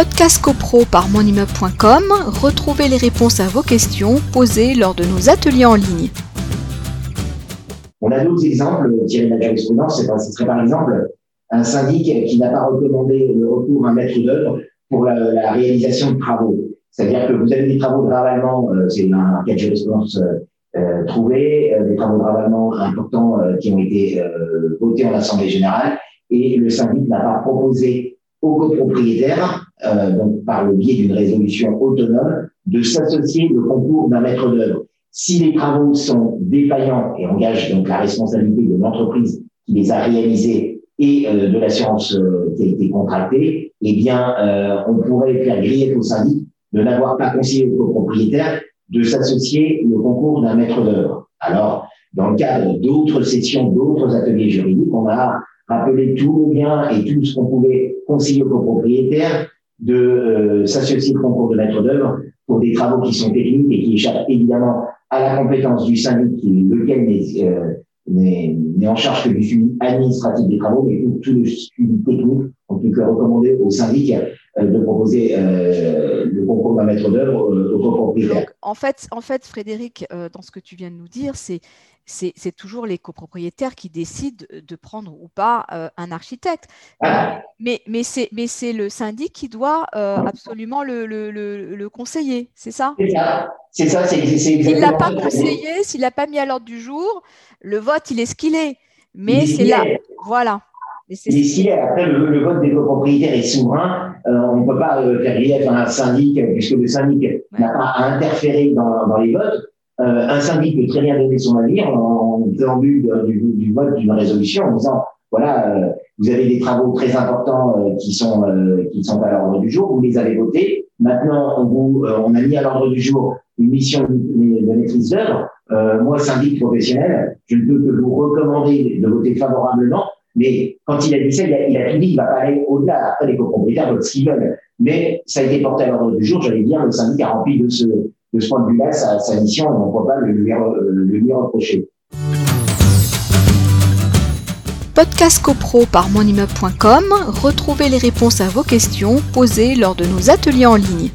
Podcast CoPro par monimmeuble.com, retrouvez les réponses à vos questions posées lors de nos ateliers en ligne. On a d'autres exemples tirés de la jurisprudence. Ce serait par exemple un syndic qui n'a pas recommandé le recours à un maître d'œuvre pour la, réalisation de travaux. C'est-à-dire que vous avez des travaux de ravalement, euh, c'est un cas de jurisprudence euh, euh, trouvé, des travaux de ravalement importants qui ont été votés en Assemblée générale, et le syndic n'a pas proposé aux copropriétaires, donc par le biais d'une résolution autonome, de s'associer au concours d'un maître d'œuvre. Si les travaux sont défaillants et engagent donc la responsabilité de l'entreprise qui les a réalisés et de l'assurance qui a été contractée, eh bien, on pourrait faire griller au syndic de n'avoir pas conseillé aux copropriétaires de s'associer au concours d'un maître d'œuvre. Alors, dans le cadre d'autres sessions, d'autres ateliers juridiques, on a rappelé tout le bien et tout ce qu'on pouvait conseiller aux copropriétaires de euh, s'associer au concours de maître d'œuvre pour des travaux qui sont techniques et qui échappent évidemment à la compétence du syndic, lequel euh, n'est en charge que du suivi administratif des travaux, mais tout, tout le suivi technique, on peut que recommander au syndic. euh, de proposer euh, le concours d'un maître d'œuvre euh, au copropriétaire. En fait, en fait, Frédéric, dans ce que tu viens de nous dire, c'est c'est toujours les copropriétaires qui décident de prendre ou pas un architecte. Mais, mais c'est le syndic qui doit absolument le, le, le, conseiller, c'est ça? C'est ça, c'est S'il ne l'a pas conseillé, s'il l'a pas mis à l'ordre du jour, le vote, il est ce qu'il est. Mais c'est là, voilà. Et si après le, le, vote des copropriétaires est souverain, euh, on ne peut pas euh, faire grief à un syndic puisque le syndic n'a pas à interférer dans, dans les votes. Euh, un syndic peut très bien donner son avis en, préambule du, du, vote d'une résolution en disant voilà, euh, vous avez des travaux très importants euh, qui sont qui sont à l'ordre du jour, vous les avez votés. Maintenant, on, vous, on a mis à l'ordre du jour une mission de, de maîtrise d'œuvre. moi, syndic professionnel, je ne peux que vous recommander de voter favorablement mais quand il a dit ça, il a, tout dit, il va pas aller au-delà. Après, les copropriétaires veulent ce qu'ils veulent. Mais ça a été porté à l'ordre du jour. J'allais dire, le syndic a rempli de ce, de ce point de vue-là sa, mission et on ne peut pas le lui, le lui reprocher. Podcast CoPro par monimmeuble.com, retrouvez les réponses à vos questions posées lors de nos ateliers en ligne.